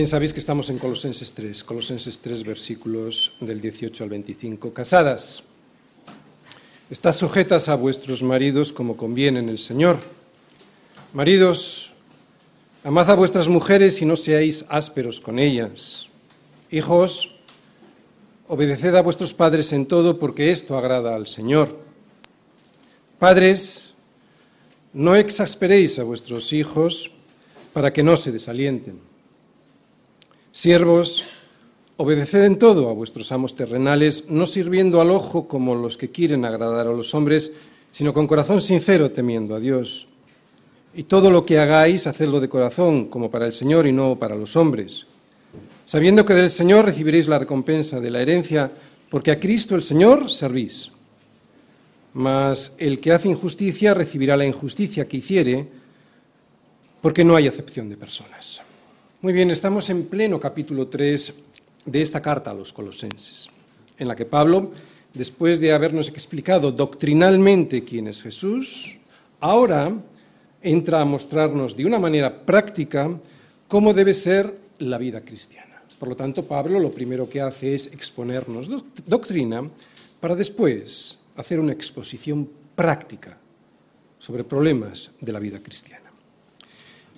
Bien, sabéis que estamos en Colosenses 3, Colosenses 3 versículos del 18 al 25. Casadas, estás sujetas a vuestros maridos como conviene en el Señor. Maridos, amad a vuestras mujeres y no seáis ásperos con ellas. Hijos, obedeced a vuestros padres en todo porque esto agrada al Señor. Padres, no exasperéis a vuestros hijos para que no se desalienten. Siervos, obedeced en todo a vuestros amos terrenales, no sirviendo al ojo como los que quieren agradar a los hombres, sino con corazón sincero temiendo a Dios. Y todo lo que hagáis, hacedlo de corazón, como para el Señor y no para los hombres, sabiendo que del Señor recibiréis la recompensa de la herencia, porque a Cristo el Señor servís. Mas el que hace injusticia recibirá la injusticia que hiciere, porque no hay acepción de personas. Muy bien, estamos en pleno capítulo 3 de esta carta a los colosenses, en la que Pablo, después de habernos explicado doctrinalmente quién es Jesús, ahora entra a mostrarnos de una manera práctica cómo debe ser la vida cristiana. Por lo tanto, Pablo lo primero que hace es exponernos doctrina para después hacer una exposición práctica sobre problemas de la vida cristiana.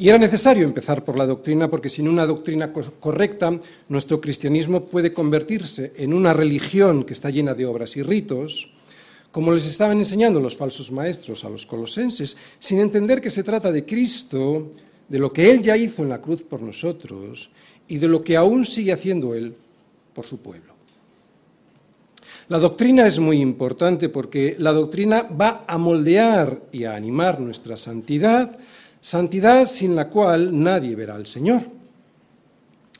Y era necesario empezar por la doctrina porque sin una doctrina correcta nuestro cristianismo puede convertirse en una religión que está llena de obras y ritos, como les estaban enseñando los falsos maestros a los colosenses, sin entender que se trata de Cristo, de lo que Él ya hizo en la cruz por nosotros y de lo que aún sigue haciendo Él por su pueblo. La doctrina es muy importante porque la doctrina va a moldear y a animar nuestra santidad, Santidad sin la cual nadie verá al Señor.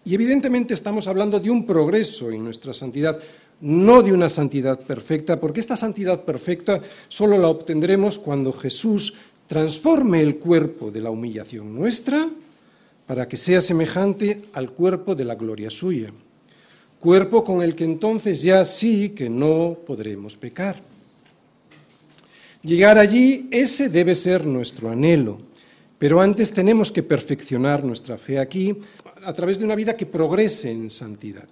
Y evidentemente estamos hablando de un progreso en nuestra santidad, no de una santidad perfecta, porque esta santidad perfecta solo la obtendremos cuando Jesús transforme el cuerpo de la humillación nuestra para que sea semejante al cuerpo de la gloria suya, cuerpo con el que entonces ya sí que no podremos pecar. Llegar allí, ese debe ser nuestro anhelo. Pero antes tenemos que perfeccionar nuestra fe aquí a través de una vida que progrese en santidad.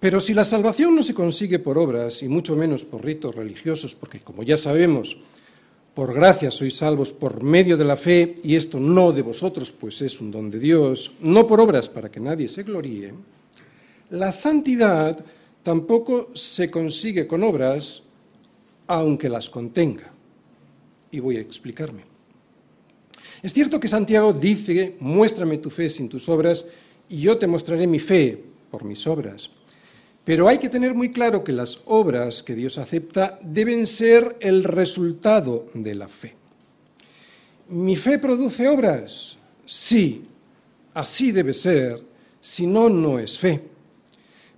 Pero si la salvación no se consigue por obras y mucho menos por ritos religiosos, porque como ya sabemos, por gracia sois salvos por medio de la fe, y esto no de vosotros, pues es un don de Dios, no por obras para que nadie se gloríe, la santidad tampoco se consigue con obras, aunque las contenga. Y voy a explicarme. Es cierto que Santiago dice, muéstrame tu fe sin tus obras y yo te mostraré mi fe por mis obras. Pero hay que tener muy claro que las obras que Dios acepta deben ser el resultado de la fe. ¿Mi fe produce obras? Sí, así debe ser, si no, no es fe.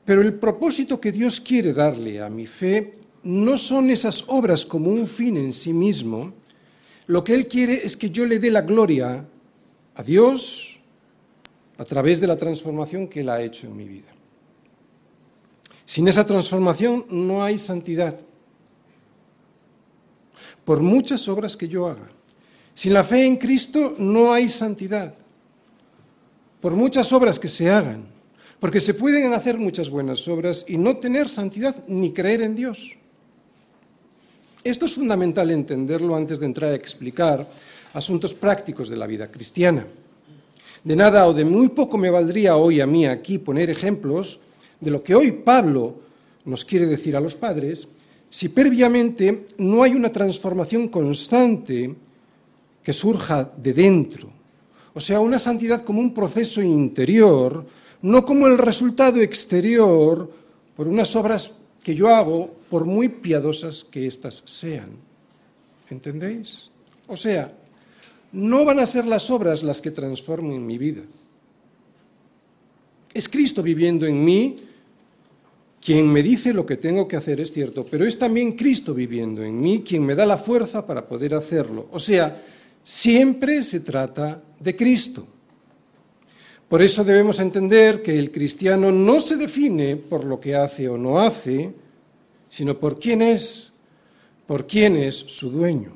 Pero el propósito que Dios quiere darle a mi fe no son esas obras como un fin en sí mismo, lo que Él quiere es que yo le dé la gloria a Dios a través de la transformación que Él ha hecho en mi vida. Sin esa transformación no hay santidad. Por muchas obras que yo haga. Sin la fe en Cristo no hay santidad. Por muchas obras que se hagan. Porque se pueden hacer muchas buenas obras y no tener santidad ni creer en Dios. Esto es fundamental entenderlo antes de entrar a explicar asuntos prácticos de la vida cristiana. De nada o de muy poco me valdría hoy a mí aquí poner ejemplos de lo que hoy Pablo nos quiere decir a los padres si previamente no hay una transformación constante que surja de dentro. O sea, una santidad como un proceso interior, no como el resultado exterior por unas obras que yo hago, por muy piadosas que éstas sean. ¿Entendéis? O sea, no van a ser las obras las que transformen mi vida. Es Cristo viviendo en mí quien me dice lo que tengo que hacer, es cierto, pero es también Cristo viviendo en mí quien me da la fuerza para poder hacerlo. O sea, siempre se trata de Cristo. Por eso debemos entender que el cristiano no se define por lo que hace o no hace, sino por quién es, por quién es su dueño.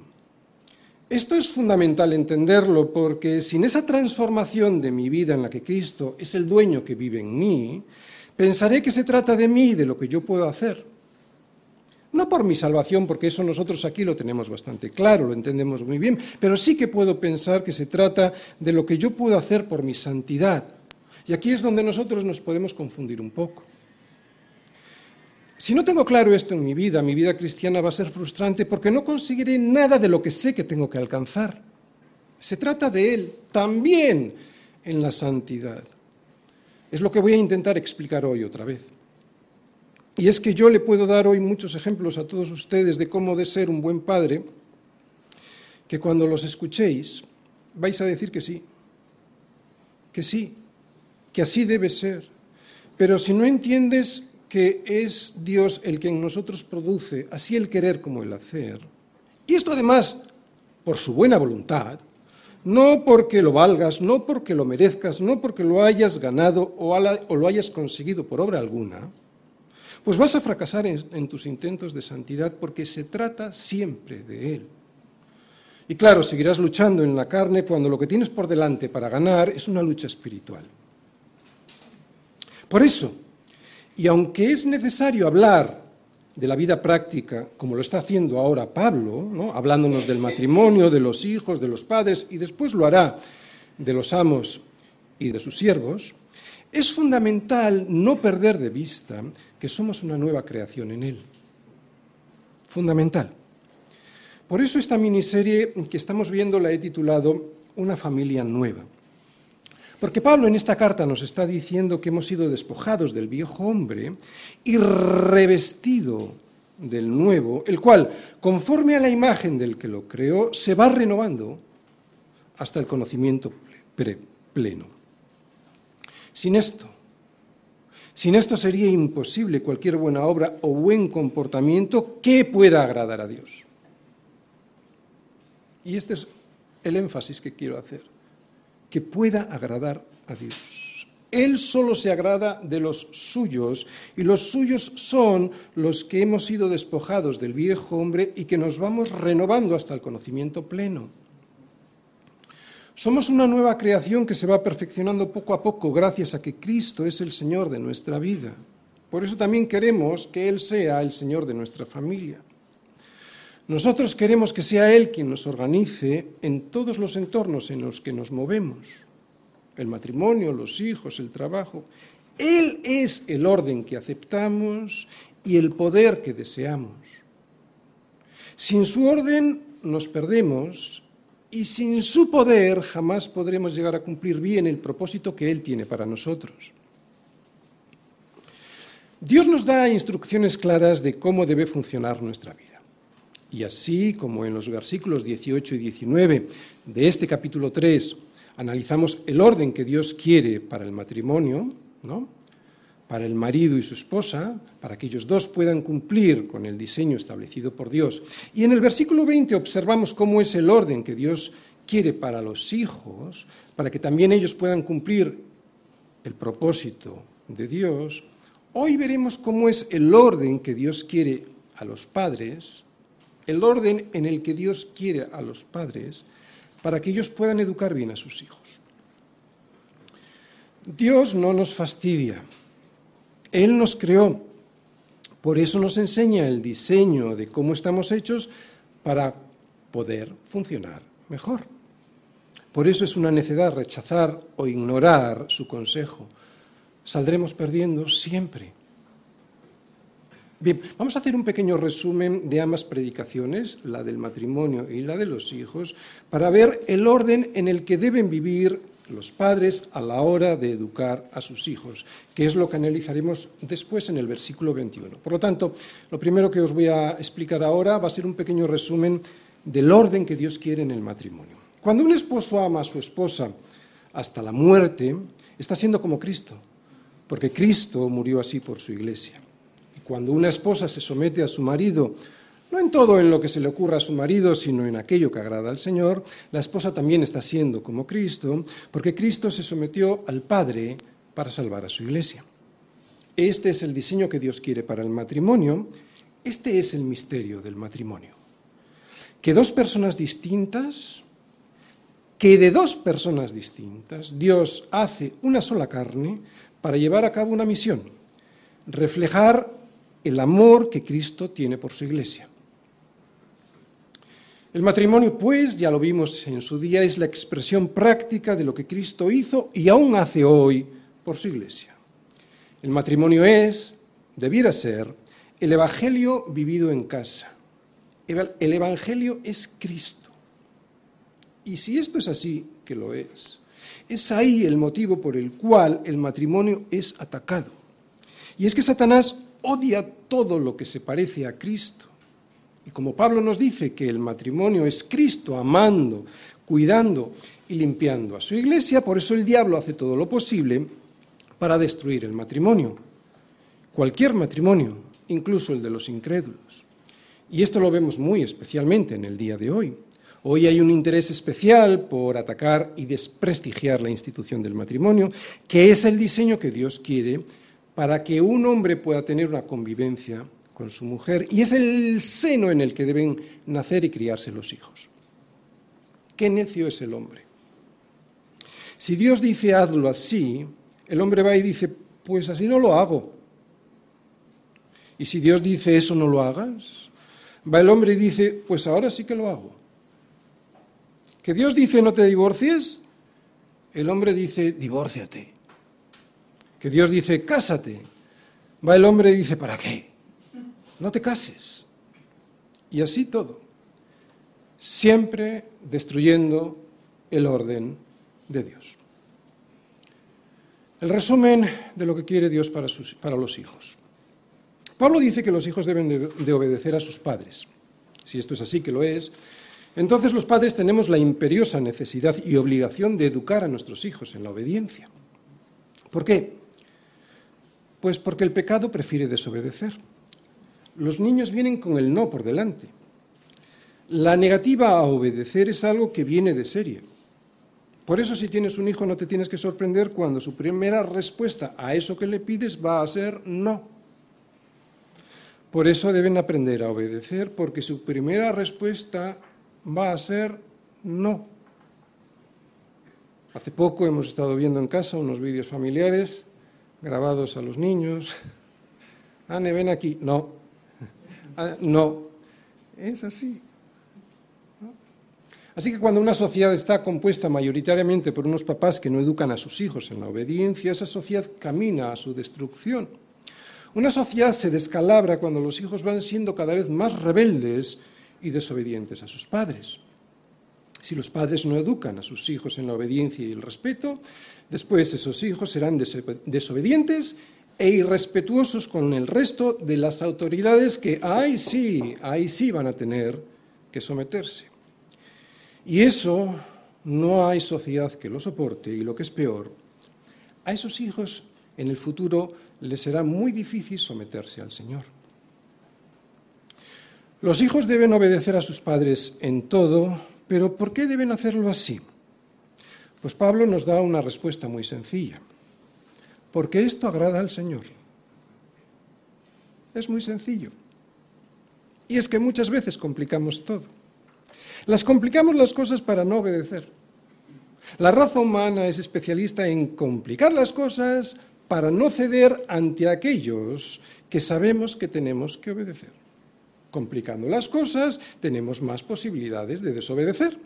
Esto es fundamental entenderlo porque sin esa transformación de mi vida en la que Cristo es el dueño que vive en mí, pensaré que se trata de mí, de lo que yo puedo hacer. No por mi salvación, porque eso nosotros aquí lo tenemos bastante claro, lo entendemos muy bien, pero sí que puedo pensar que se trata de lo que yo puedo hacer por mi santidad. Y aquí es donde nosotros nos podemos confundir un poco. Si no tengo claro esto en mi vida, mi vida cristiana va a ser frustrante porque no conseguiré nada de lo que sé que tengo que alcanzar. Se trata de Él también en la santidad. Es lo que voy a intentar explicar hoy otra vez. Y es que yo le puedo dar hoy muchos ejemplos a todos ustedes de cómo de ser un buen padre, que cuando los escuchéis vais a decir que sí, que sí, que así debe ser. Pero si no entiendes que es Dios el que en nosotros produce así el querer como el hacer. Y esto además por su buena voluntad, no porque lo valgas, no porque lo merezcas, no porque lo hayas ganado o, lo hayas conseguido por obra alguna, pues vas a fracasar en, tus intentos de santidad porque se trata siempre de Él. Y claro, seguirás luchando en la carne cuando lo que tienes por delante para ganar es una lucha espiritual. Por eso, y aunque es necesario hablar de la vida práctica, como lo está haciendo ahora Pablo, hablándonos del matrimonio, de los hijos, de los padres, y después lo hará de los amos y de sus siervos, es fundamental no perder de vista que somos una nueva creación en Él. Fundamental. Por eso esta miniserie que estamos viendo la he titulado Una familia nueva. Porque Pablo en esta carta nos está diciendo que hemos sido despojados del viejo hombre y revestido del nuevo, el cual, conforme a la imagen del que lo creó, se va renovando hasta el conocimiento pleno. Sin esto, sin esto sería imposible cualquier buena obra o buen comportamiento que pueda agradar a Dios. Y este es el énfasis que quiero hacer que pueda agradar a Dios. Él solo se agrada de los suyos y los suyos son los que hemos sido despojados del viejo hombre y que nos vamos renovando hasta el conocimiento pleno. Somos una nueva creación que se va perfeccionando poco a poco gracias a que Cristo es el Señor de nuestra vida. Por eso también queremos que Él sea el Señor de nuestra familia. Nosotros queremos que sea Él quien nos organice en todos los entornos en los que nos movemos, el matrimonio, los hijos, el trabajo. Él es el orden que aceptamos y el poder que deseamos. Sin su orden nos perdemos y sin su poder jamás podremos llegar a cumplir bien el propósito que Él tiene para nosotros. Dios nos da instrucciones claras de cómo debe funcionar nuestra vida. Y así como en los versículos 18 y 19 de este capítulo 3 analizamos el orden que Dios quiere para el matrimonio, ¿no? Para el marido y su esposa, para que ellos dos puedan cumplir con el diseño establecido por Dios. Y en el versículo 20 observamos cómo es el orden que Dios quiere para los hijos, para que también ellos puedan cumplir el propósito de Dios. Hoy veremos cómo es el orden que Dios quiere a los padres, el orden en el que Dios quiere a los padres para que ellos puedan educar bien a sus hijos. Dios no nos fastidia, Él nos creó, por eso nos enseña el diseño de cómo estamos hechos para poder funcionar mejor. Por eso es una necedad rechazar o ignorar su consejo. Saldremos perdiendo siempre. Bien, vamos a hacer un pequeño resumen de ambas predicaciones, la del matrimonio y la de los hijos, para ver el orden en el que deben vivir los padres a la hora de educar a sus hijos, que es lo que analizaremos después en el versículo 21. Por lo tanto, lo primero que os voy a explicar ahora va a ser un pequeño resumen del orden que Dios quiere en el matrimonio. Cuando un esposo ama a su esposa hasta la muerte, está siendo como Cristo, porque Cristo murió así por su iglesia. Cuando una esposa se somete a su marido, no en todo en lo que se le ocurra a su marido, sino en aquello que agrada al Señor, la esposa también está siendo como Cristo, porque Cristo se sometió al Padre para salvar a su iglesia. Este es el diseño que Dios quiere para el matrimonio, este es el misterio del matrimonio. que dos personas distintas, que de dos personas distintas Dios hace una sola carne para llevar a cabo una misión, reflejar el amor que Cristo tiene por su iglesia. El matrimonio, pues, ya lo vimos en su día, es la expresión práctica de lo que Cristo hizo y aún hace hoy por su iglesia. El matrimonio es, debiera ser, el Evangelio vivido en casa. El Evangelio es Cristo. Y si esto es así, que lo es, es ahí el motivo por el cual el matrimonio es atacado. Y es que Satanás odia todo lo que se parece a Cristo. Y como Pablo nos dice que el matrimonio es Cristo amando, cuidando y limpiando a su iglesia, por eso el diablo hace todo lo posible para destruir el matrimonio. Cualquier matrimonio, incluso el de los incrédulos. Y esto lo vemos muy especialmente en el día de hoy. Hoy hay un interés especial por atacar y desprestigiar la institución del matrimonio, que es el diseño que Dios quiere para que un hombre pueda tener una convivencia con su mujer y es el seno en el que deben nacer y criarse los hijos. Qué necio es el hombre. Si Dios dice hazlo así, el hombre va y dice, pues así no lo hago. Y si Dios dice eso no lo hagas, va el hombre y dice, pues ahora sí que lo hago. Que Dios dice no te divorcies, el hombre dice, divórciate. Que Dios dice, cásate, va el hombre y dice, ¿para qué? No te cases. Y así todo. Siempre destruyendo el orden de Dios. El resumen de lo que quiere Dios para, sus, para los hijos. Pablo dice que los hijos deben de, de obedecer a sus padres. Si esto es así, que lo es, entonces los padres tenemos la imperiosa necesidad y obligación de educar a nuestros hijos en la obediencia. ¿Por qué? Pues porque el pecado prefiere desobedecer. Los niños vienen con el no por delante. La negativa a obedecer es algo que viene de serie. Por eso si tienes un hijo no te tienes que sorprender cuando su primera respuesta a eso que le pides va a ser no. Por eso deben aprender a obedecer, porque su primera respuesta va a ser no. Hace poco hemos estado viendo en casa unos vídeos familiares grabados a los niños. Anne, ven aquí. No. Ah, no. Es así. Así que cuando una sociedad está compuesta mayoritariamente por unos papás que no educan a sus hijos en la obediencia, esa sociedad camina a su destrucción. Una sociedad se descalabra cuando los hijos van siendo cada vez más rebeldes y desobedientes a sus padres. Si los padres no educan a sus hijos en la obediencia y el respeto, después esos hijos serán desobedientes e irrespetuosos con el resto de las autoridades que ahí sí, ahí sí van a tener que someterse. Y eso no hay sociedad que lo soporte y lo que es peor, a esos hijos en el futuro les será muy difícil someterse al Señor. Los hijos deben obedecer a sus padres en todo, pero ¿por qué deben hacerlo así? Pues Pablo nos da una respuesta muy sencilla. Porque esto agrada al Señor. Es muy sencillo. Y es que muchas veces complicamos todo. Las complicamos las cosas para no obedecer. La raza humana es especialista en complicar las cosas para no ceder ante aquellos que sabemos que tenemos que obedecer. Complicando las cosas, tenemos más posibilidades de desobedecer.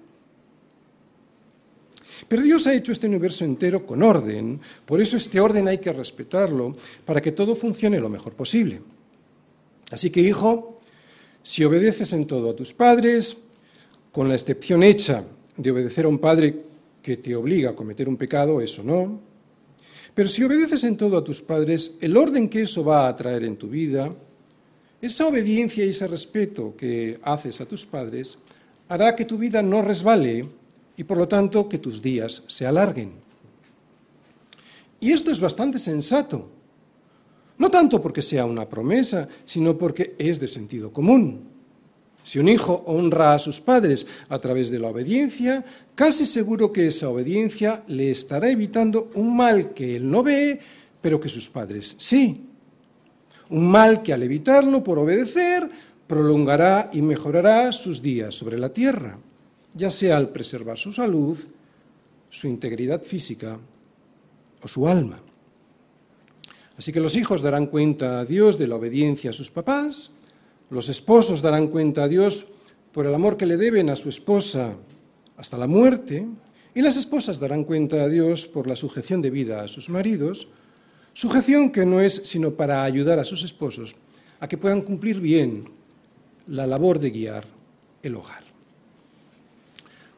Pero Dios ha hecho este universo entero con orden, por eso este orden hay que respetarlo para que todo funcione lo mejor posible. Así que, hijo, si obedeces en todo a tus padres, con la excepción hecha de obedecer a un padre que te obliga a cometer un pecado, eso no, pero si obedeces en todo a tus padres, el orden que eso va a traer en tu vida, esa obediencia y ese respeto que haces a tus padres, hará que tu vida no resbale y por lo tanto que tus días se alarguen. Y esto es bastante sensato, no tanto porque sea una promesa, sino porque es de sentido común. Si un hijo honra a sus padres a través de la obediencia, casi seguro que esa obediencia le estará evitando un mal que él no ve, pero que sus padres sí. Un mal que al evitarlo por obedecer prolongará y mejorará sus días sobre la tierra, ya sea al preservar su salud, su integridad física o su alma. Así que los hijos darán cuenta a Dios de la obediencia a sus papás, los esposos darán cuenta a Dios por el amor que le deben a su esposa hasta la muerte, y las esposas darán cuenta a Dios por la sujeción de vida a sus maridos, sujeción que no es sino para ayudar a sus esposos a que puedan cumplir bien la labor de guiar el hogar.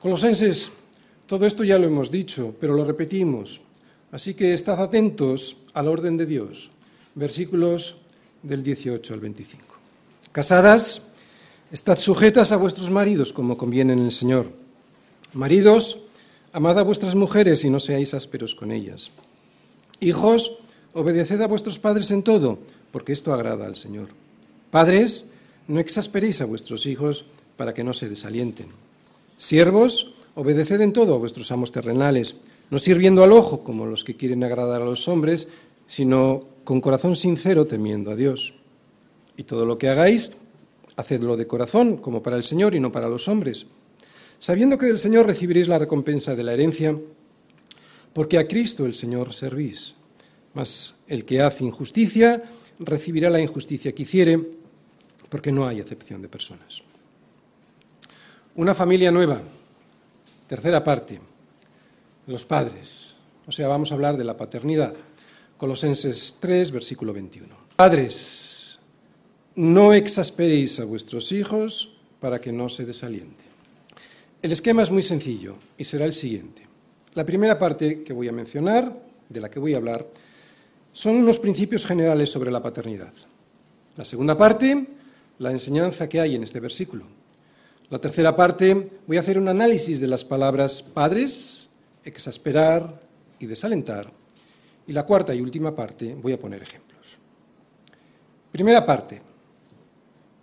Colosenses, todo esto ya lo hemos dicho, pero lo repetimos. Así que estad atentos al orden de Dios. Versículos del 18 al 25. Casadas, estad sujetas a vuestros maridos como conviene en el Señor. Maridos, amad a vuestras mujeres y no seáis ásperos con ellas. Hijos, obedeced a vuestros padres en todo, porque esto agrada al Señor. Padres, no exasperéis a vuestros hijos para que no se desalienten. Siervos, obedeced en todo a vuestros amos terrenales, no sirviendo al ojo como los que quieren agradar a los hombres, sino con corazón sincero temiendo a Dios. Y todo lo que hagáis, hacedlo de corazón, como para el Señor y no para los hombres, sabiendo que del Señor recibiréis la recompensa de la herencia, porque a Cristo el Señor servís. Mas el que hace injusticia recibirá la injusticia que hiciere, porque no hay acepción de personas. Una familia nueva. Tercera parte. Los padres. O sea, vamos a hablar de la paternidad. Colosenses 3, versículo 21. Padres, no exasperéis a vuestros hijos para que no se desaliente. El esquema es muy sencillo y será el siguiente. La primera parte que voy a mencionar, de la que voy a hablar, son unos principios generales sobre la paternidad. La segunda parte, la enseñanza que hay en este versículo. La tercera parte, voy a hacer un análisis de las palabras padres, exasperar y desalentar. Y la cuarta y última parte, voy a poner ejemplos. Primera parte,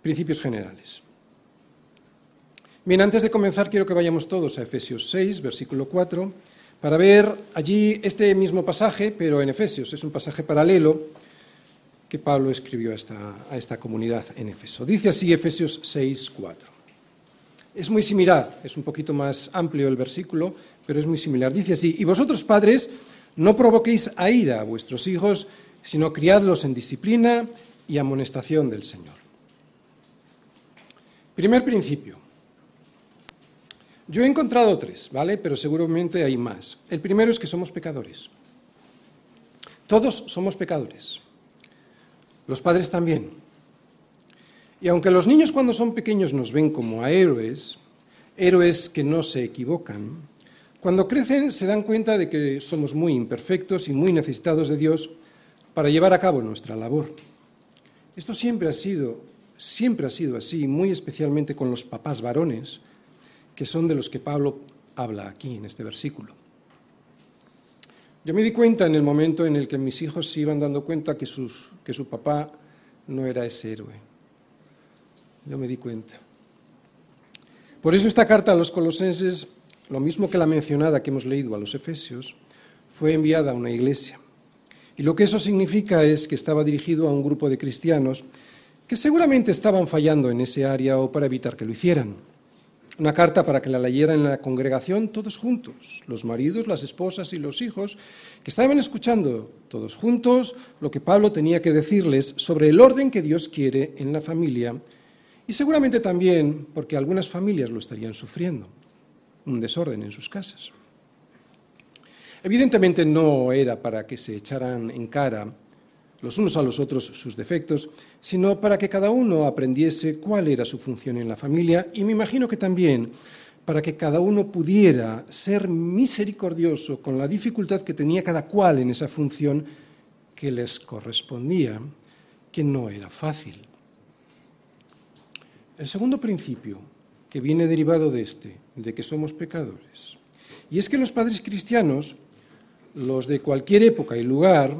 principios generales. Bien, antes de comenzar quiero que vayamos todos a Efesios 6, versículo 4, para ver allí este mismo pasaje, pero en Efesios. Es un pasaje paralelo que Pablo escribió a esta, comunidad en Efeso. Dice así Efesios 6, 4. Es muy similar, es un poquito más amplio el versículo, pero es muy similar. Dice así, y vosotros padres, no provoquéis a ira a vuestros hijos, sino criadlos en disciplina y amonestación del Señor. Primer principio. Yo he encontrado tres, ¿vale? Pero seguramente hay más. El primero es que somos pecadores. Todos somos pecadores los padres también. Y aunque los niños cuando son pequeños nos ven como a héroes, héroes que no se equivocan, cuando crecen se dan cuenta de que somos muy imperfectos y muy necesitados de Dios para llevar a cabo nuestra labor. Esto siempre ha sido, siempre ha sido así, muy especialmente con los papás varones, que son de los que Pablo habla aquí en este versículo. Yo me di cuenta en el momento en el que mis hijos se iban dando cuenta que, que su papá no era ese héroe. Yo me di cuenta. Por eso esta carta a los colosenses, lo mismo que la mencionada que hemos leído a los efesios, fue enviada a una iglesia. Y lo que eso significa es que estaba dirigido a un grupo de cristianos que seguramente estaban fallando en ese área o para evitar que lo hicieran una carta para que la leyera en la congregación todos juntos, los maridos, las esposas y los hijos, que estaban escuchando todos juntos lo que Pablo tenía que decirles sobre el orden que Dios quiere en la familia y seguramente también porque algunas familias lo estarían sufriendo, un desorden en sus casas. Evidentemente no era para que se echaran en cara los unos a los otros sus defectos, sino para que cada uno aprendiese cuál era su función en la familia y me imagino que también para que cada uno pudiera ser misericordioso con la dificultad que tenía cada cual en esa función que les correspondía, que no era fácil. El segundo principio, que viene derivado de este, de que somos pecadores, y es que los padres cristianos, los de cualquier época y lugar,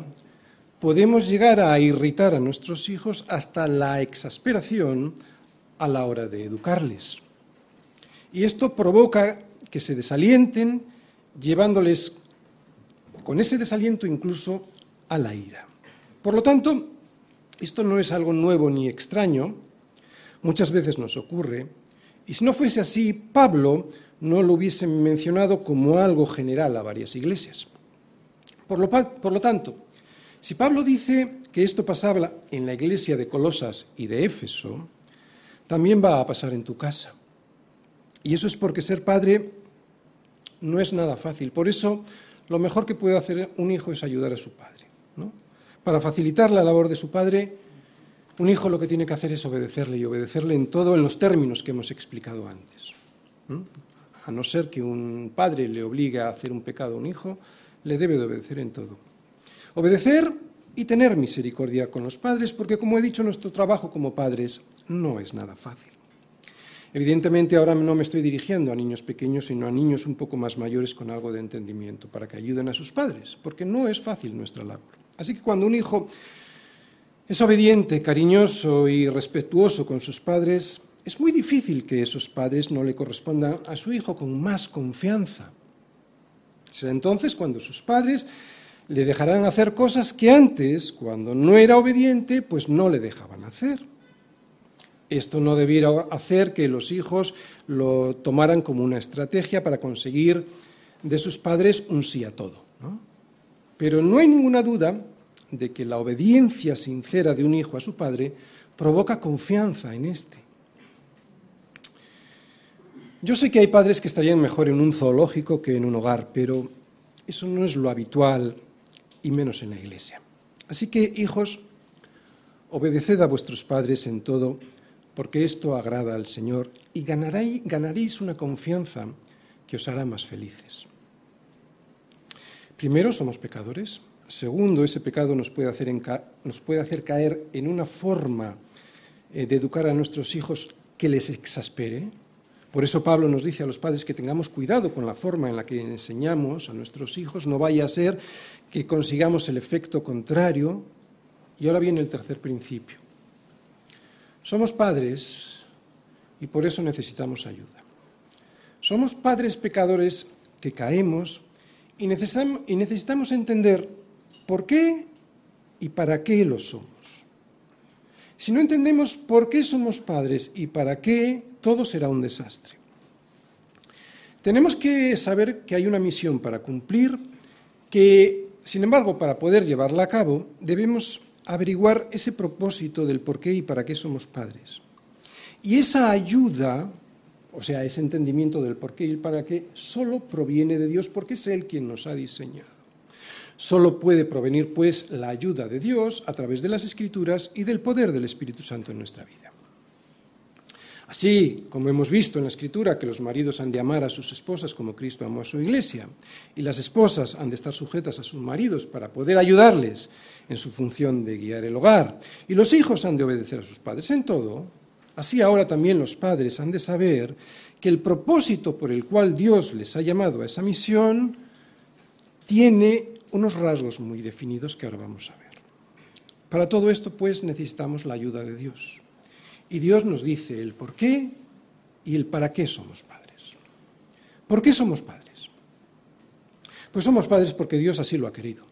podemos llegar a irritar a nuestros hijos hasta la exasperación a la hora de educarles. Y esto provoca que se desalienten, llevándoles con ese desaliento incluso a la ira. Por lo tanto, esto no es algo nuevo ni extraño, Muchas veces nos ocurre, y si no fuese así, Pablo no lo hubiese mencionado como algo general a varias iglesias. Por lo, tanto, si Pablo dice que esto pasaba en la iglesia de Colosas y de Éfeso, también va a pasar en tu casa. Y eso es porque ser padre no es nada fácil. Por eso, lo mejor que puede hacer un hijo es ayudar a su padre. Para facilitar la labor de su padre, un hijo lo que tiene que hacer es obedecerle y obedecerle en todo en los términos que hemos explicado antes. A no ser que un padre le obligue a hacer un pecado a un hijo, le debe de obedecer en todo. Obedecer y tener misericordia con los padres, porque como he dicho, nuestro trabajo como padres no es nada fácil. Evidentemente ahora no me estoy dirigiendo a niños pequeños, sino a niños un poco más mayores con algo de entendimiento, para que ayuden a sus padres, porque no es fácil nuestra labor. Así que cuando un hijo es obediente, cariñoso y respetuoso con sus padres, es muy difícil que esos padres no le correspondan a su hijo con más confianza. Será entonces cuando sus padres le dejarán hacer cosas que antes, cuando no era obediente, pues no le dejaban hacer. Esto no debiera hacer que los hijos lo tomaran como una estrategia para conseguir de sus padres un sí a todo. Pero no hay ninguna duda de que la obediencia sincera de un hijo a su padre provoca confianza en éste. Yo sé que hay padres que estarían mejor en un zoológico que en un hogar, pero eso no es lo habitual y menos en la iglesia. Así que, hijos, obedeced a vuestros padres en todo porque esto agrada al Señor y ganaréis una confianza que os hará más felices. Primero, somos pecadores. Segundo, ese pecado nos puede hacer, nos puede hacer caer en una forma eh, de educar a nuestros hijos que les exaspere. Por eso Pablo nos dice a los padres que tengamos cuidado con la forma en la que enseñamos a nuestros hijos, no vaya a ser que consigamos el efecto contrario. Y ahora viene el tercer principio. Somos padres y por eso necesitamos ayuda. Somos padres pecadores que caemos y necesitamos entender por qué y para qué lo somos. Si no entendemos por qué somos padres y para qué, todo será un desastre. Tenemos que saber que hay una misión para cumplir, que, sin embargo, para poder llevarla a cabo, debemos averiguar ese propósito del por qué y para qué somos padres. Y esa ayuda, o sea, ese entendimiento del por qué y para qué, solo proviene de Dios porque es Él quien nos ha diseñado. Solo puede provenir, pues, la ayuda de Dios a través de las Escrituras y del poder del Espíritu Santo en nuestra vida. Así como hemos visto en la Escritura que los maridos han de amar a sus esposas como Cristo amó a su iglesia, y las esposas han de estar sujetas a sus maridos para poder ayudarles en su función de guiar el hogar, y los hijos han de obedecer a sus padres en todo, así ahora también los padres han de saber que el propósito por el cual Dios les ha llamado a esa misión tiene unos rasgos muy definidos que ahora vamos a ver. Para todo esto, pues, necesitamos la ayuda de Dios. Y Dios nos dice el por qué y el para qué somos padres. ¿Por qué somos padres? Pues somos padres porque Dios así lo ha querido.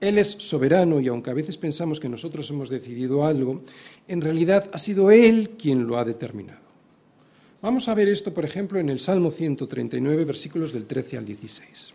Él es soberano y aunque a veces pensamos que nosotros hemos decidido algo, en realidad ha sido Él quien lo ha determinado. Vamos a ver esto, por ejemplo, en el Salmo 139, versículos del 13 al 16.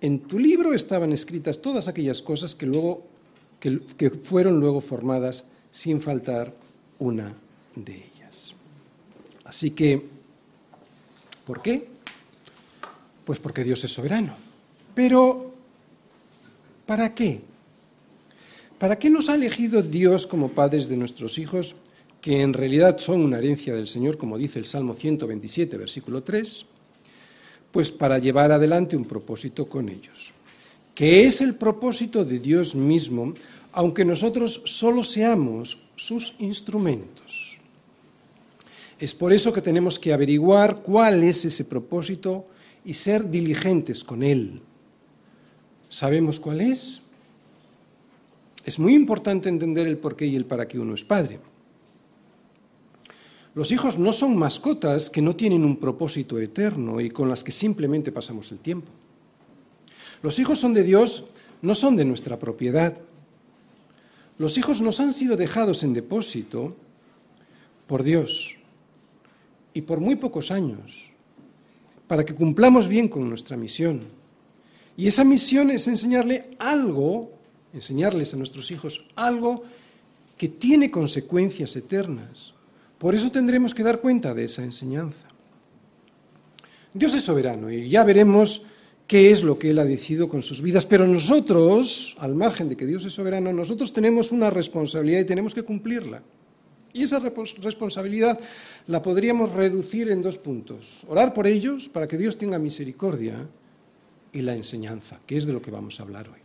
en tu libro estaban escritas todas aquellas cosas que, luego, que, fueron luego formadas sin faltar una de ellas. Así que, ¿por qué? Pues porque Dios es soberano. Pero, ¿para qué? ¿Para qué nos ha elegido Dios como padres de nuestros hijos, que en realidad son una herencia del Señor, como dice el Salmo 127, versículo 3? Pues para llevar adelante un propósito con ellos, que es el propósito de Dios mismo, aunque nosotros solo seamos sus instrumentos. Es por eso que tenemos que averiguar cuál es ese propósito y ser diligentes con él. ¿Sabemos cuál es? Es muy importante entender el por qué y el para qué uno es padre. Los hijos no son mascotas que no tienen un propósito eterno y con las que simplemente pasamos el tiempo. Los hijos son de Dios, no son de nuestra propiedad. Los hijos nos han sido dejados en depósito por Dios y por muy pocos años, para que cumplamos bien con nuestra misión. Y esa misión es enseñarle algo, enseñarles a nuestros hijos algo que tiene consecuencias eternas. Por eso tendremos que dar cuenta de esa enseñanza. Dios es soberano y ya veremos qué es lo que Él ha decidido con sus vidas, pero nosotros, al margen de que Dios es soberano, nosotros tenemos una responsabilidad y tenemos que cumplirla. Y esa responsabilidad la podríamos reducir en dos puntos. Orar por ellos para que Dios tenga misericordia y la enseñanza, que es de lo que vamos a hablar hoy.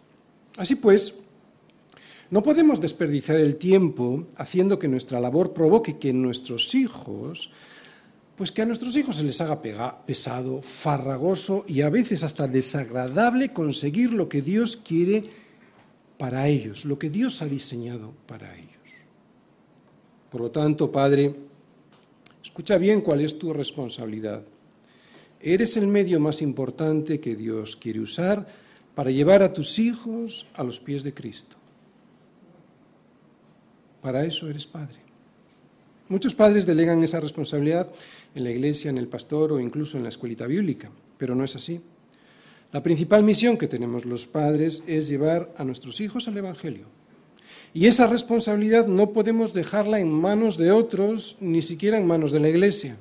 Así pues, no podemos desperdiciar el tiempo haciendo que nuestra labor provoque que nuestros hijos, pues que a nuestros hijos se les haga pesado, farragoso y a veces hasta desagradable conseguir lo que Dios quiere para ellos, lo que Dios ha diseñado para ellos. Por lo tanto, Padre, escucha bien cuál es tu responsabilidad. Eres el medio más importante que Dios quiere usar para llevar a tus hijos a los pies de Cristo. Para eso eres padre. Muchos padres delegan esa responsabilidad en la iglesia, en el pastor o incluso en la escuelita bíblica, pero no es así. La principal misión que tenemos los padres es llevar a nuestros hijos al Evangelio. Y esa responsabilidad no podemos dejarla en manos de otros, ni siquiera en manos de la iglesia.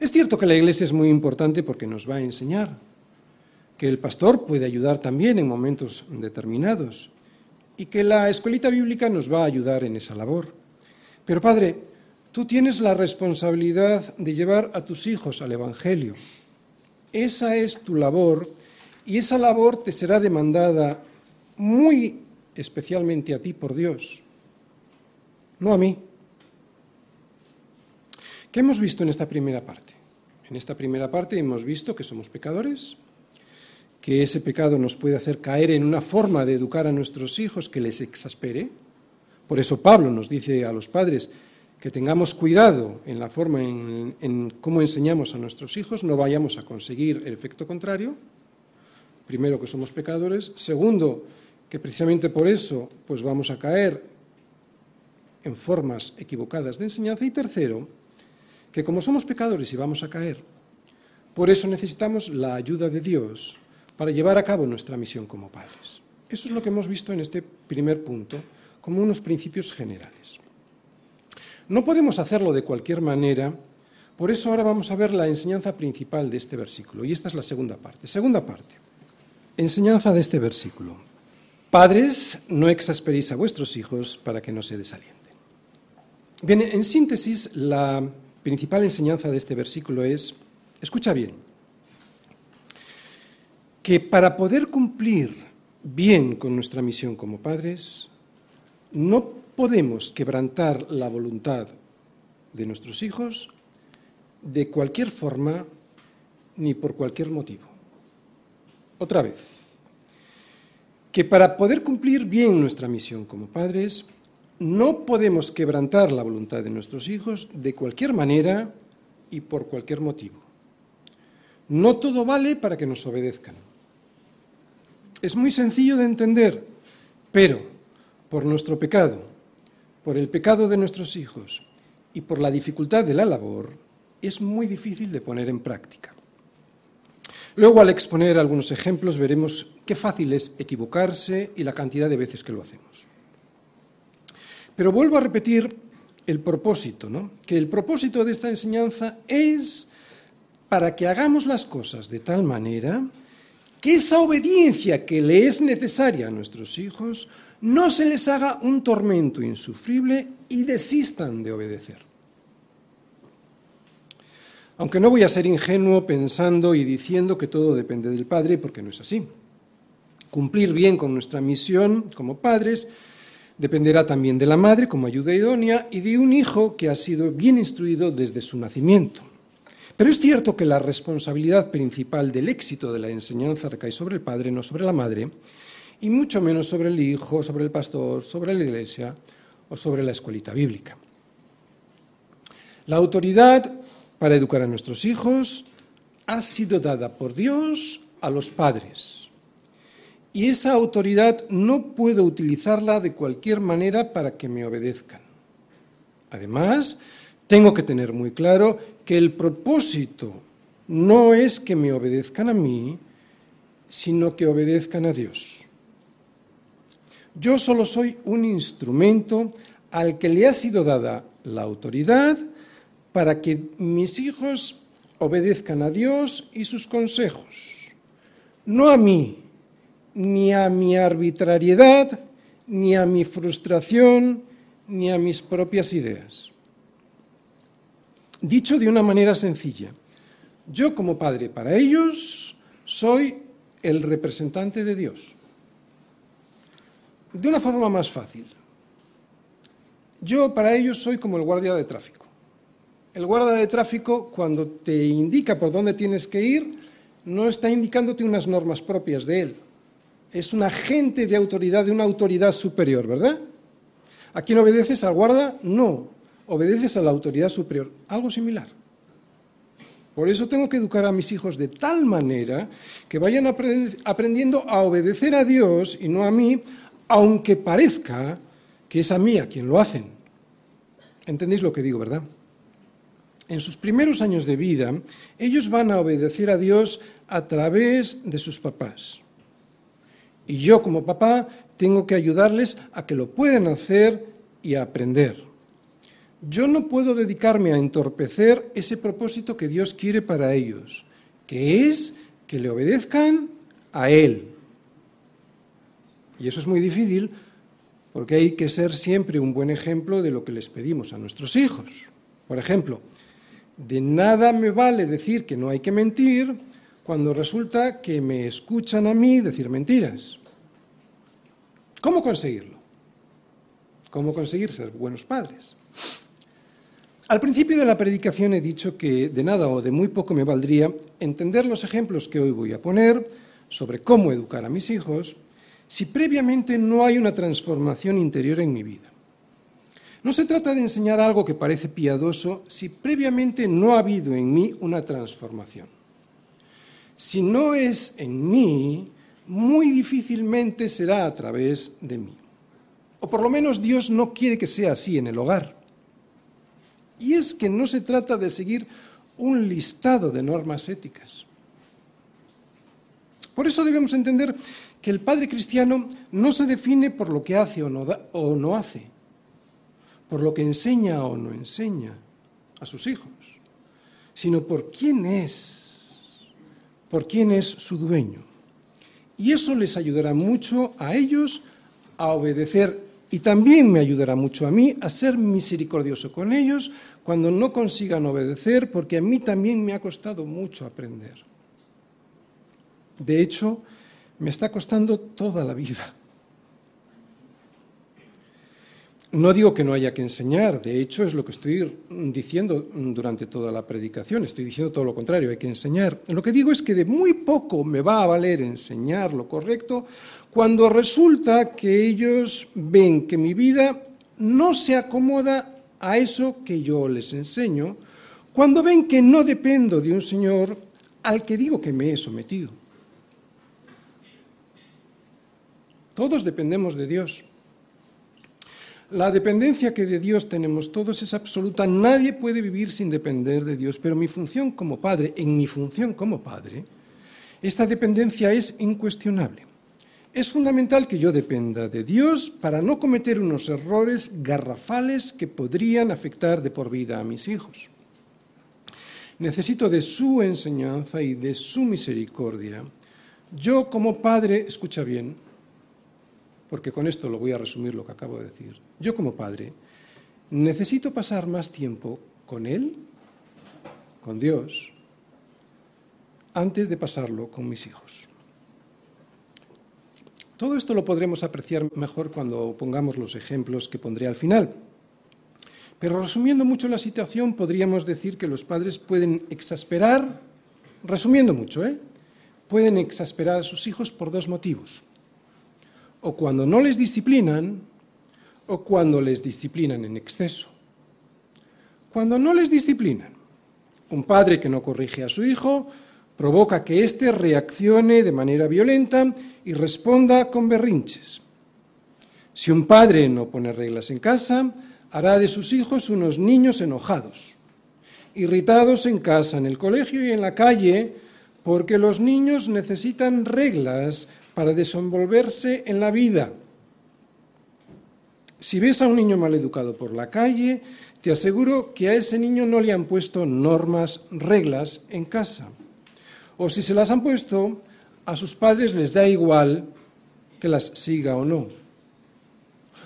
Es cierto que la iglesia es muy importante porque nos va a enseñar, que el pastor puede ayudar también en momentos determinados, y que la escuelita bíblica nos va a ayudar en esa labor. Pero Padre, tú tienes la responsabilidad de llevar a tus hijos al Evangelio. Esa es tu labor y esa labor te será demandada muy especialmente a ti por Dios, no a mí. ¿Qué hemos visto en esta primera parte? En esta primera parte hemos visto que somos pecadores, que ese pecado nos puede hacer caer en una forma de educar a nuestros hijos que les exaspere. Por eso Pablo nos dice a los padres que tengamos cuidado en la forma en, cómo enseñamos a nuestros hijos, no vayamos a conseguir el efecto contrario. Primero, que somos pecadores. Segundo, que precisamente por eso pues vamos a caer en formas equivocadas de enseñanza. Y tercero, que como somos pecadores y vamos a caer, por eso necesitamos la ayuda de Dios para llevar a cabo nuestra misión como padres. Eso es lo que hemos visto en este primer punto como unos principios generales. No podemos hacerlo de cualquier manera, por eso ahora vamos a ver la enseñanza principal de este versículo, y esta es la segunda parte. Segunda parte, enseñanza de este versículo. Padres, no exasperéis a vuestros hijos para que no se desalienten. Bien, en síntesis, la principal enseñanza de este versículo es, escucha bien, que para poder cumplir bien con nuestra misión como padres, no podemos quebrantar la voluntad de nuestros hijos de cualquier forma ni por cualquier motivo. Otra vez, que para poder cumplir bien nuestra misión como padres, no podemos quebrantar la voluntad de nuestros hijos de cualquier manera y por cualquier motivo. No todo vale para que nos obedezcan. Es muy sencillo de entender, pero por nuestro pecado, por el pecado de nuestros hijos y por la dificultad de la labor, es muy difícil de poner en práctica. Luego, al exponer algunos ejemplos, veremos qué fácil es equivocarse y la cantidad de veces que lo hacemos. Pero vuelvo a repetir el propósito, ¿no? que el propósito de esta enseñanza es para que hagamos las cosas de tal manera que esa obediencia que le es necesaria a nuestros hijos no se les haga un tormento insufrible y desistan de obedecer. Aunque no voy a ser ingenuo pensando y diciendo que todo depende del Padre, porque no es así. Cumplir bien con nuestra misión como padres Dependerá también de la madre como ayuda idónea y de un hijo que ha sido bien instruido desde su nacimiento. Pero es cierto que la responsabilidad principal del éxito de la enseñanza recae sobre el padre, no sobre la madre, y mucho menos sobre el hijo, sobre el pastor, sobre la iglesia o sobre la escuelita bíblica. La autoridad para educar a nuestros hijos ha sido dada por Dios a los padres. Y esa autoridad no puedo utilizarla de cualquier manera para que me obedezcan. Además, tengo que tener muy claro que el propósito no es que me obedezcan a mí, sino que obedezcan a Dios. Yo solo soy un instrumento al que le ha sido dada la autoridad para que mis hijos obedezcan a Dios y sus consejos, no a mí, ni a mi arbitrariedad, ni a mi frustración, ni a mis propias ideas. Dicho de una manera sencilla, yo como padre para ellos soy el representante de Dios. De una forma más fácil, yo para ellos soy como el guardia de tráfico. El guardia de tráfico, cuando te indica por dónde tienes que ir, no está indicándote unas normas propias de él. Es un agente de autoridad, de una autoridad superior, ¿verdad? ¿A quién obedeces? ¿Al guarda? No, obedeces a la autoridad superior. Algo similar. Por eso tengo que educar a mis hijos de tal manera que vayan aprendiendo a obedecer a Dios y no a mí, aunque parezca que es a mí a quien lo hacen. ¿Entendéis lo que digo, verdad? en sus primeros años de vida, ellos van a obedecer a Dios a través de sus papás. Y yo como papá tengo que ayudarles a que lo puedan hacer y a aprender. Yo no puedo dedicarme a entorpecer ese propósito que Dios quiere para ellos, que es que le obedezcan a Él. Y eso es muy difícil porque hay que ser siempre un buen ejemplo de lo que les pedimos a nuestros hijos. Por ejemplo, de nada me vale decir que no hay que mentir cuando resulta que me escuchan a mí decir mentiras. ¿Cómo conseguirlo? ¿Cómo conseguir ser buenos padres? Al principio de la predicación he dicho que de nada o de muy poco me valdría entender los ejemplos que hoy voy a poner sobre cómo educar a mis hijos si previamente no hay una transformación interior en mi vida. No se trata de enseñar algo que parece piadoso si previamente no ha habido en mí una transformación. Si no es en mí, muy difícilmente será a través de mí. O por lo menos Dios no quiere que sea así en el hogar. Y es que no se trata de seguir un listado de normas éticas. Por eso debemos entender que el padre cristiano no se define por lo que hace o no, o no hace, por lo que enseña o no enseña a sus hijos, sino por quién es, por quién es su dueño. Y eso les ayudará mucho a ellos a obedecer y también me ayudará mucho a mí a ser misericordioso con ellos cuando no consigan obedecer, porque a mí también me ha costado mucho aprender. De hecho, me está costando toda la vida. No digo que no haya que enseñar, de hecho es lo que estoy diciendo durante toda la predicación, estoy diciendo todo lo contrario, hay que enseñar. Lo que digo es que de muy poco me va a valer enseñar lo correcto cuando resulta que ellos ven que mi vida no se acomoda a eso que yo les enseño, cuando ven que no dependo de un Señor al que digo que me he sometido. Todos dependemos de Dios. La dependencia que de Dios tenemos todos es absoluta. Nadie puede vivir sin depender de Dios, pero mi función como padre, en mi función como padre, esta dependencia es incuestionable. Es fundamental que yo dependa de Dios para no cometer unos errores garrafales que podrían afectar de por vida a mis hijos. Necesito de su enseñanza y de su misericordia. Yo como padre, escucha bien, porque con esto lo voy a resumir lo que acabo de decir. Yo como padre necesito pasar más tiempo con Él, con Dios, antes de pasarlo con mis hijos. Todo esto lo podremos apreciar mejor cuando pongamos los ejemplos que pondré al final. Pero resumiendo mucho la situación, podríamos decir que los padres pueden exasperar, resumiendo mucho, ¿eh? pueden exasperar a sus hijos por dos motivos. O cuando no les disciplinan, o cuando les disciplinan en exceso. Cuando no les disciplinan, un padre que no corrige a su hijo provoca que éste reaccione de manera violenta y responda con berrinches. Si un padre no pone reglas en casa, hará de sus hijos unos niños enojados, irritados en casa, en el colegio y en la calle, porque los niños necesitan reglas para desenvolverse en la vida. Si ves a un niño mal educado por la calle, te aseguro que a ese niño no le han puesto normas, reglas en casa. O si se las han puesto, a sus padres les da igual que las siga o no.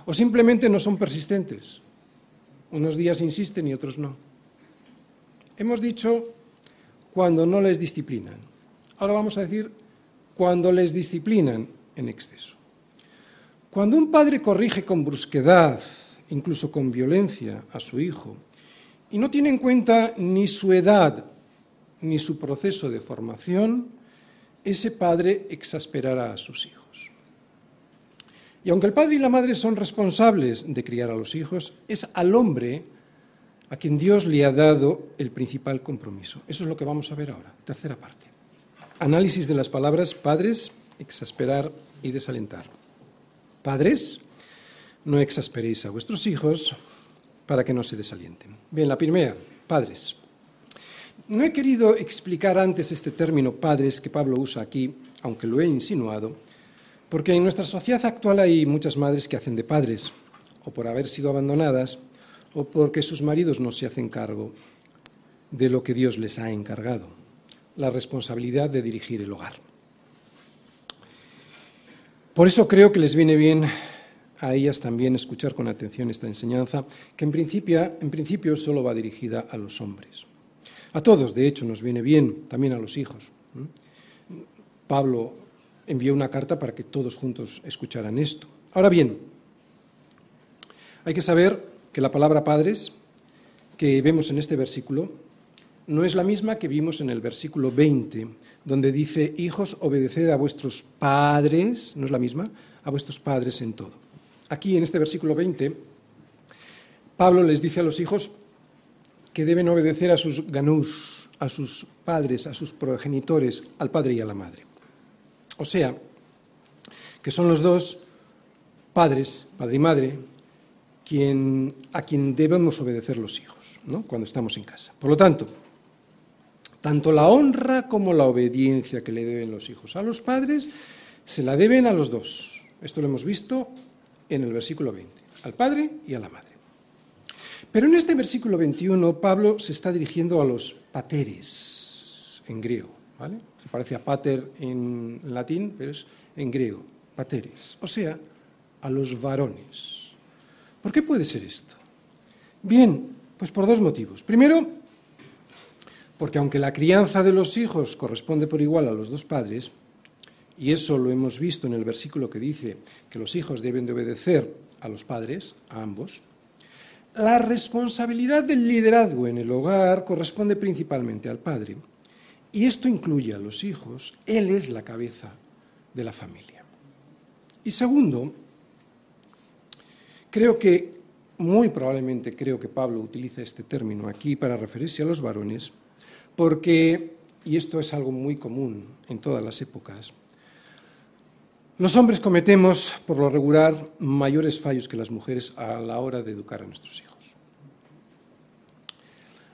O simplemente no son persistentes. Unos días insisten y otros no. Hemos dicho cuando no les disciplinan. Ahora vamos a decir cuando les disciplinan en exceso. Cuando un padre corrige con brusquedad, incluso con violencia, a su hijo, y no tiene en cuenta ni su edad ni su proceso de formación, ese padre exasperará a sus hijos. Y aunque el padre y la madre son responsables de criar a los hijos, es al hombre a quien Dios le ha dado el principal compromiso. Eso es lo que vamos a ver ahora, tercera parte. Análisis de las palabras padres, exasperar y desalentar. Padres, no exasperéis a vuestros hijos para que no se desalienten. Bien, la primera, padres. No he querido explicar antes este término padres que Pablo usa aquí, aunque lo he insinuado, porque en nuestra sociedad actual hay muchas madres que hacen de padres, o por haber sido abandonadas, o porque sus maridos no se hacen cargo de lo que Dios les ha encargado, la responsabilidad de dirigir el hogar. Por eso creo que les viene bien a ellas también escuchar con atención esta enseñanza, que en principio, en principio solo va dirigida a los hombres. A todos, de hecho, nos viene bien, también a los hijos. Pablo envió una carta para que todos juntos escucharan esto. Ahora bien, hay que saber que la palabra padres que vemos en este versículo no es la misma que vimos en el versículo 20, donde dice, hijos, obedeced a vuestros padres, no es la misma, a vuestros padres en todo. Aquí en este versículo 20, Pablo les dice a los hijos, que deben obedecer a sus ganús, a sus padres, a sus progenitores, al padre y a la madre. O sea, que son los dos padres, padre y madre, quien, a quien debemos obedecer los hijos, ¿no? cuando estamos en casa. Por lo tanto, tanto la honra como la obediencia que le deben los hijos a los padres se la deben a los dos. Esto lo hemos visto en el versículo 20, al padre y a la madre. Pero en este versículo 21 Pablo se está dirigiendo a los pateres en griego. ¿vale? Se parece a pater en latín, pero es en griego, pateres. O sea, a los varones. ¿Por qué puede ser esto? Bien, pues por dos motivos. Primero, porque aunque la crianza de los hijos corresponde por igual a los dos padres, y eso lo hemos visto en el versículo que dice que los hijos deben de obedecer a los padres, a ambos, la responsabilidad del liderazgo en el hogar corresponde principalmente al padre. Y esto incluye a los hijos. Él es la cabeza de la familia. Y segundo, creo que, muy probablemente creo que Pablo utiliza este término aquí para referirse a los varones, porque, y esto es algo muy común en todas las épocas, los hombres cometemos, por lo regular, mayores fallos que las mujeres a la hora de educar a nuestros hijos.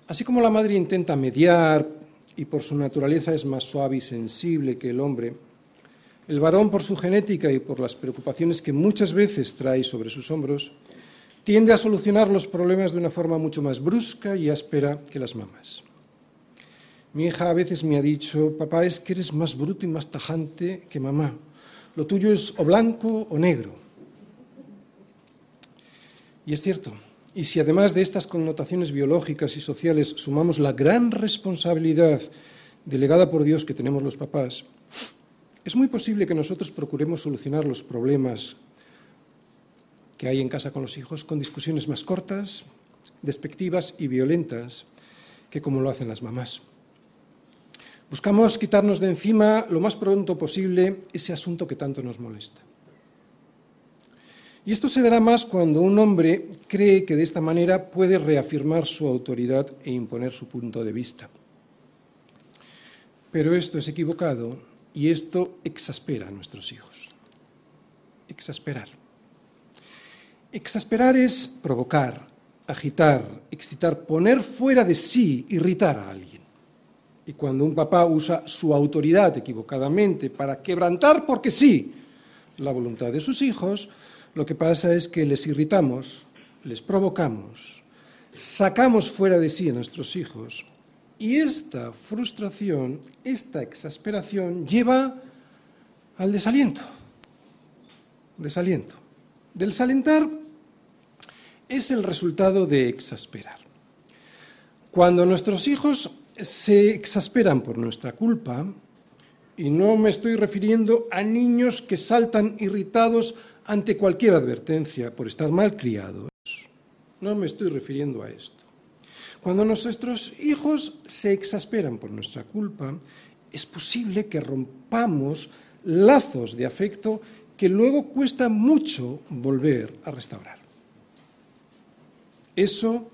Así como la madre intenta mediar y por su naturaleza es más suave y sensible que el hombre, el varón por su genética y por las preocupaciones que muchas veces trae sobre sus hombros, tiende a solucionar los problemas de una forma mucho más brusca y áspera que las mamás. Mi hija a veces me ha dicho, papá, es que eres más bruto y más tajante que mamá. Lo tuyo es o blanco o negro. Y es cierto. Y si además de estas connotaciones biológicas y sociales sumamos la gran responsabilidad delegada por Dios que tenemos los papás, Es muy posible que nosotros procuremos solucionar los problemas que hay en casa con los hijos con discusiones más cortas, despectivas y violentas que como lo hacen las mamás. Buscamos quitarnos de encima lo más pronto posible ese asunto que tanto nos molesta. Y esto se dará más cuando un hombre cree que de esta manera puede reafirmar su autoridad e imponer su punto de vista. Pero esto es equivocado y esto exaspera a nuestros hijos. Exasperar. Exasperar es provocar, agitar, excitar, poner fuera de sí, irritar a alguien. Y cuando un papá usa su autoridad equivocadamente para quebrantar, porque sí, la voluntad de sus hijos, lo que pasa es que les irritamos, les provocamos, sacamos fuera de sí a nuestros hijos. Y esta frustración, esta exasperación lleva al desaliento. Desaliento. Desalentar es el resultado de exasperar. Cuando nuestros hijos se exasperan por nuestra culpa, y no me estoy refiriendo a niños que saltan irritados ante cualquier advertencia por estar mal criados, no me estoy refiriendo a esto. Cuando nuestros hijos se exasperan por nuestra culpa, es posible que rompamos lazos de afecto que luego cuesta mucho volver a restaurar. Eso,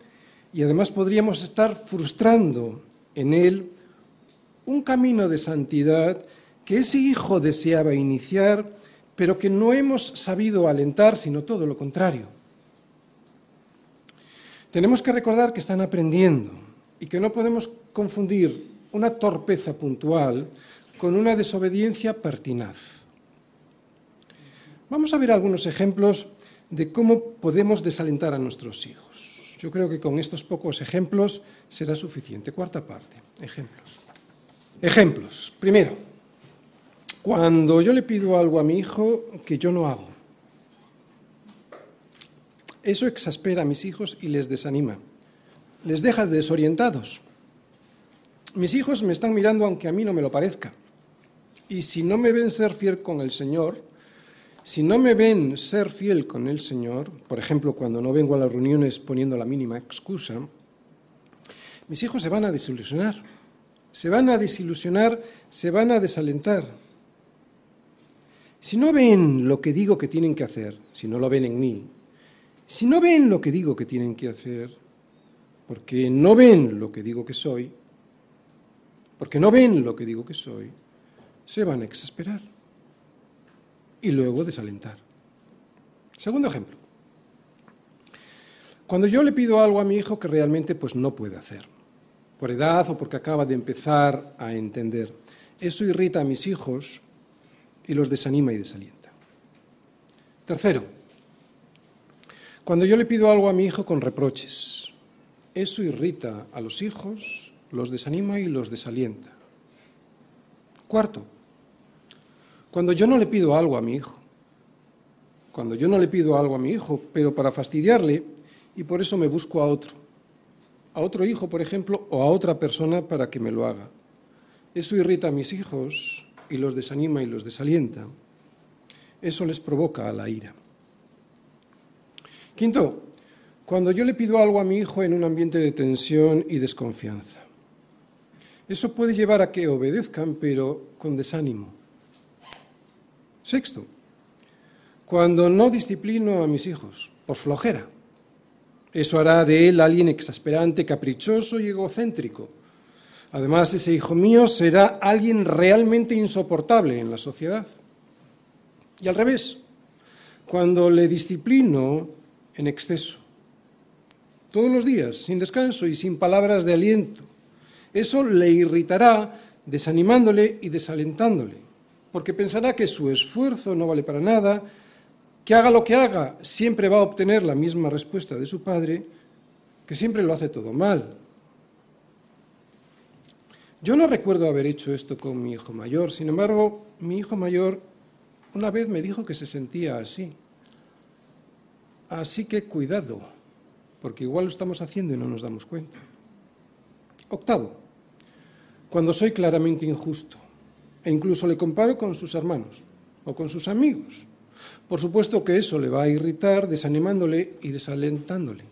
y además podríamos estar frustrando en él un camino de santidad que ese hijo deseaba iniciar, pero que no hemos sabido alentar, sino todo lo contrario. Tenemos que recordar que están aprendiendo y que no podemos confundir una torpeza puntual con una desobediencia pertinaz. Vamos a ver algunos ejemplos de cómo podemos desalentar a nuestros hijos. Yo creo que con estos pocos ejemplos será suficiente. Cuarta parte, ejemplos. Ejemplos. Primero, cuando yo le pido algo a mi hijo que yo no hago. Eso exaspera a mis hijos y les desanima. Les deja desorientados. Mis hijos me están mirando aunque a mí no me lo parezca. Y si no me ven ser fiel con el Señor, si no me ven ser fiel con el Señor, por ejemplo, cuando no vengo a las reuniones poniendo la mínima excusa, mis hijos se van a desilusionar, se van a desilusionar, se van a desalentar. Si no ven lo que digo que tienen que hacer, si no lo ven en mí, si no ven lo que digo que tienen que hacer, porque no ven lo que digo que soy, porque no ven lo que digo que soy, se van a exasperar y luego desalentar. Segundo ejemplo. Cuando yo le pido algo a mi hijo que realmente pues no puede hacer, por edad o porque acaba de empezar a entender, eso irrita a mis hijos y los desanima y desalienta. Tercero, cuando yo le pido algo a mi hijo con reproches, eso irrita a los hijos, los desanima y los desalienta. Cuarto, cuando yo no le pido algo a mi hijo, cuando yo no le pido algo a mi hijo, pero para fastidiarle, y por eso me busco a otro, a otro hijo, por ejemplo, o a otra persona para que me lo haga. Eso irrita a mis hijos y los desanima y los desalienta. Eso les provoca la ira. Quinto, cuando yo le pido algo a mi hijo en un ambiente de tensión y desconfianza. Eso puede llevar a que obedezcan, pero con desánimo. Sexto, cuando no disciplino a mis hijos por flojera. Eso hará de él alguien exasperante, caprichoso y egocéntrico. Además, ese hijo mío será alguien realmente insoportable en la sociedad. Y al revés, cuando le disciplino en exceso, todos los días, sin descanso y sin palabras de aliento, eso le irritará desanimándole y desalentándole porque pensará que su esfuerzo no vale para nada, que haga lo que haga, siempre va a obtener la misma respuesta de su padre, que siempre lo hace todo mal. Yo no recuerdo haber hecho esto con mi hijo mayor, sin embargo, mi hijo mayor una vez me dijo que se sentía así. Así que cuidado, porque igual lo estamos haciendo y no nos damos cuenta. Octavo, cuando soy claramente injusto e incluso le comparo con sus hermanos o con sus amigos. Por supuesto que eso le va a irritar, desanimándole y desalentándole.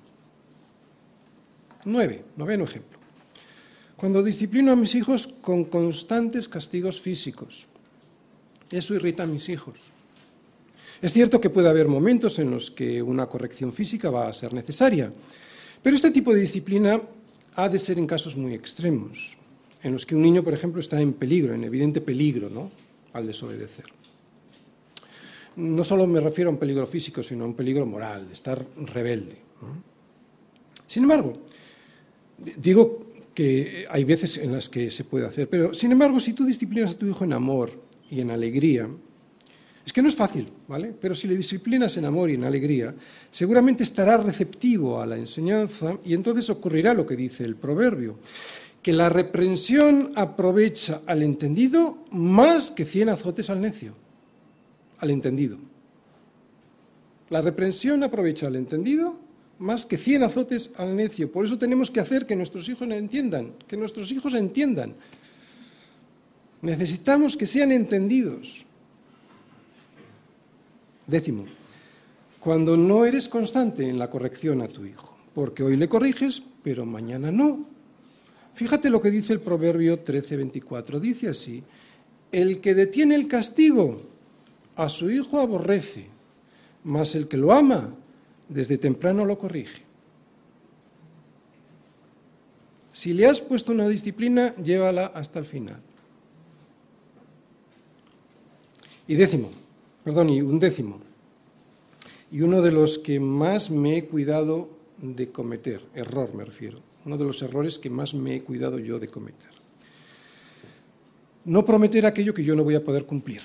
Nueve, noveno ejemplo. Cuando disciplino a mis hijos con constantes castigos físicos, eso irrita a mis hijos. Es cierto que puede haber momentos en los que una corrección física va a ser necesaria, pero este tipo de disciplina ha de ser en casos muy extremos, en los que un niño, por ejemplo, está en peligro, en evidente peligro, ¿no? al desobedecer. No solo me refiero a un peligro físico, sino a un peligro moral, estar rebelde. Sin embargo, digo que hay veces en las que se puede hacer, pero sin embargo, si tú disciplinas a tu hijo en amor y en alegría, es que no es fácil, ¿vale? Pero si le disciplinas en amor y en alegría, seguramente estará receptivo a la enseñanza y entonces ocurrirá lo que dice el proverbio, que la reprensión aprovecha al entendido más que cien azotes al necio. Al entendido. La reprensión aprovecha al entendido más que cien azotes al necio. Por eso tenemos que hacer que nuestros hijos entiendan, que nuestros hijos entiendan. Necesitamos que sean entendidos. Décimo, cuando no eres constante en la corrección a tu hijo, porque hoy le corriges, pero mañana no. Fíjate lo que dice el Proverbio 13:24. Dice así, el que detiene el castigo a su hijo aborrece, mas el que lo ama desde temprano lo corrige. Si le has puesto una disciplina, llévala hasta el final. Y décimo, perdón, y un décimo, y uno de los que más me he cuidado de cometer, error me refiero, uno de los errores que más me he cuidado yo de cometer. No prometer aquello que yo no voy a poder cumplir.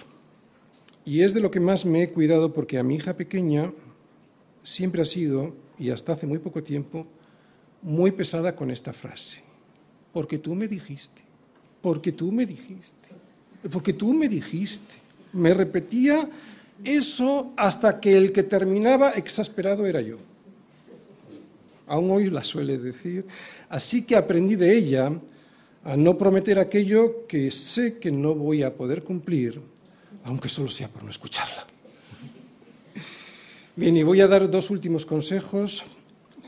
Y es de lo que más me he cuidado porque a mi hija pequeña siempre ha sido, y hasta hace muy poco tiempo, muy pesada con esta frase. Porque tú me dijiste, porque tú me dijiste, porque tú me dijiste me repetía eso hasta que el que terminaba exasperado era yo. Aún hoy la suele decir. Así que aprendí de ella a no prometer aquello que sé que no voy a poder cumplir, aunque solo sea por no escucharla. Bien, y voy a dar dos últimos consejos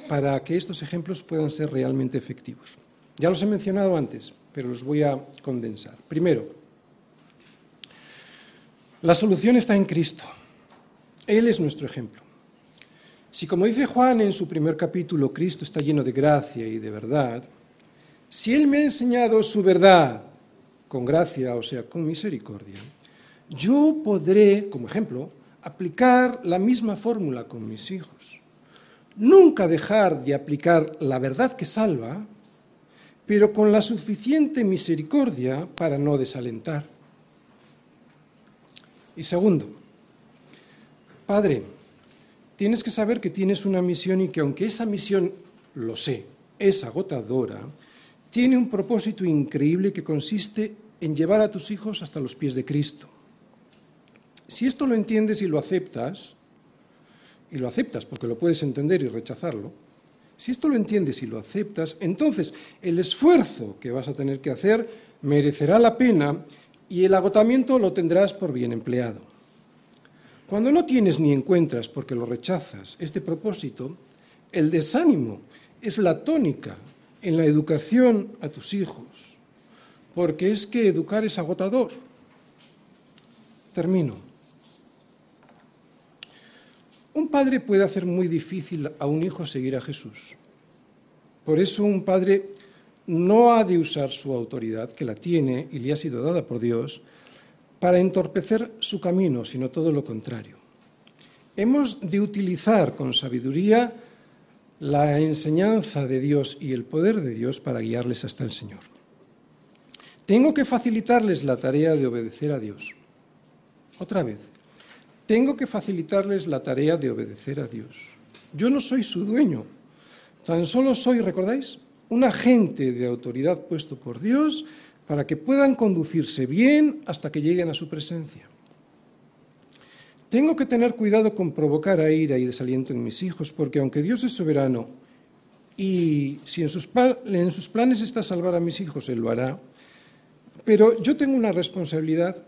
para que estos ejemplos puedan ser realmente efectivos. Ya los he mencionado antes, pero los voy a condensar. Primero, la solución está en Cristo. Él es nuestro ejemplo. Si, como dice Juan en su primer capítulo, Cristo está lleno de gracia y de verdad, si Él me ha enseñado su verdad con gracia, o sea, con misericordia, yo podré, como ejemplo, aplicar la misma fórmula con mis hijos. Nunca dejar de aplicar la verdad que salva, pero con la suficiente misericordia para no desalentar. Y segundo, Padre, tienes que saber que tienes una misión y que aunque esa misión, lo sé, es agotadora, tiene un propósito increíble que consiste en llevar a tus hijos hasta los pies de Cristo. Si esto lo entiendes y lo aceptas, y lo aceptas porque lo puedes entender y rechazarlo, si esto lo entiendes y lo aceptas, entonces el esfuerzo que vas a tener que hacer merecerá la pena y el agotamiento lo tendrás por bien empleado. Cuando no tienes ni encuentras porque lo rechazas este propósito, el desánimo es la tónica en la educación a tus hijos, porque es que educar es agotador. Termino. Un padre puede hacer muy difícil a un hijo seguir a Jesús. Por eso un padre no ha de usar su autoridad, que la tiene y le ha sido dada por Dios, para entorpecer su camino, sino todo lo contrario. Hemos de utilizar con sabiduría la enseñanza de Dios y el poder de Dios para guiarles hasta el Señor. Tengo que facilitarles la tarea de obedecer a Dios. Otra vez, tengo que facilitarles la tarea de obedecer a Dios. Yo no soy su dueño, tan solo soy, ¿recordáis? un agente de autoridad puesto por Dios para que puedan conducirse bien hasta que lleguen a su presencia. Tengo que tener cuidado con provocar a ira y desaliento en mis hijos, porque aunque Dios es soberano y si en sus, en sus planes está salvar a mis hijos, Él lo hará, Pero yo tengo una responsabilidad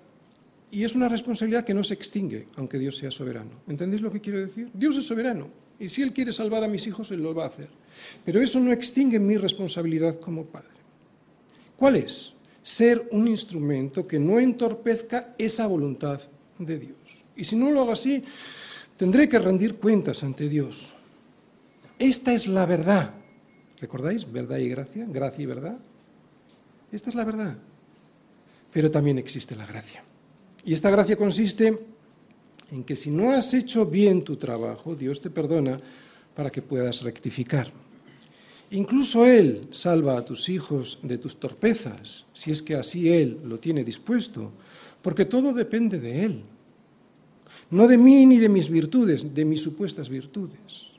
y es una responsabilidad que no se extingue, aunque Dios sea soberano. ¿Entendéis lo que quiero decir? Dios es soberano y si Él quiere salvar a mis hijos, Él lo va a hacer. Pero eso no extingue mi responsabilidad como padre. ¿Cuál es? Ser un instrumento que no entorpezca esa voluntad de Dios. Y si no lo hago así, tendré que rendir cuentas ante Dios. Esta es la verdad. ¿Recordáis? Verdad y gracia, gracia y verdad. Esta es la verdad. Pero también existe la gracia. Y esta gracia consiste en que si no has hecho bien tu trabajo, Dios te perdona para que puedas rectificar. Incluso Él salva a tus hijos de tus torpezas, si es que así Él lo tiene dispuesto, porque todo depende de Él. No de mí ni de mis virtudes, de mis supuestas virtudes.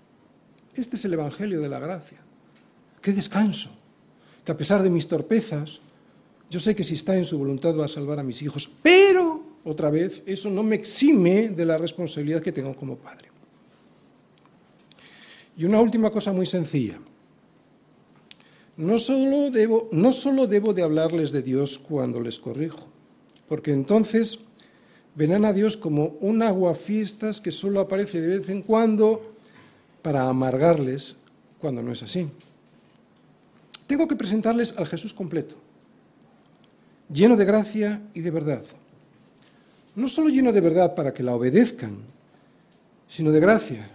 Este es el Evangelio de la gracia. Qué descanso, que a pesar de mis torpezas, yo sé que si está en su voluntad va a salvar a mis hijos, pero, otra vez, eso no me exime de la responsabilidad que tengo como padre. Y una última cosa muy sencilla. No solo debo, no solo debo de hablarles de Dios cuando les corrijo, porque entonces verán a Dios como un aguafiestas que solo aparece de vez en cuando para amargarles cuando no es así. Tengo que presentarles al Jesús completo, lleno de gracia y de verdad. No solo lleno de verdad para que la obedezcan, sino de gracia,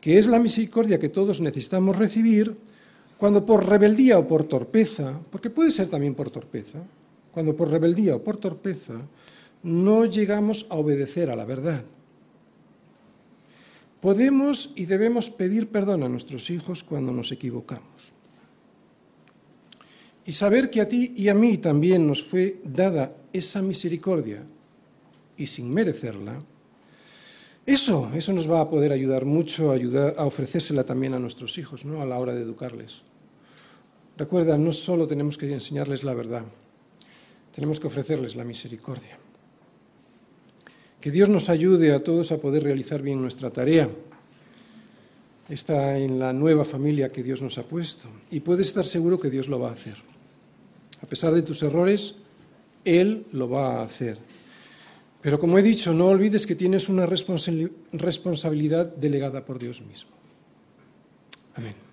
que es la misericordia que todos necesitamos recibir cuando por rebeldía o por torpeza, porque puede ser también por torpeza, cuando por rebeldía o por torpeza no llegamos a obedecer a la verdad. Podemos y debemos pedir perdón a nuestros hijos cuando nos equivocamos y saber que a ti y a mí también nos fue dada esa misericordia y sin merecerla, eso, eso nos va a poder ayudar mucho a, ayudar, a ofrecérsela también a nuestros hijos, ¿no? a la hora de educarles. Recuerda, no solo tenemos que enseñarles la verdad, tenemos que ofrecerles la misericordia. Que Dios nos ayude a todos a poder realizar bien nuestra tarea está en la nueva familia que Dios nos ha puesto y puedes estar seguro que Dios lo va a hacer. A pesar de tus errores, Él lo va a hacer. Pero como he dicho, no olvides que tienes una responsabilidad delegada por Dios mismo. Amén.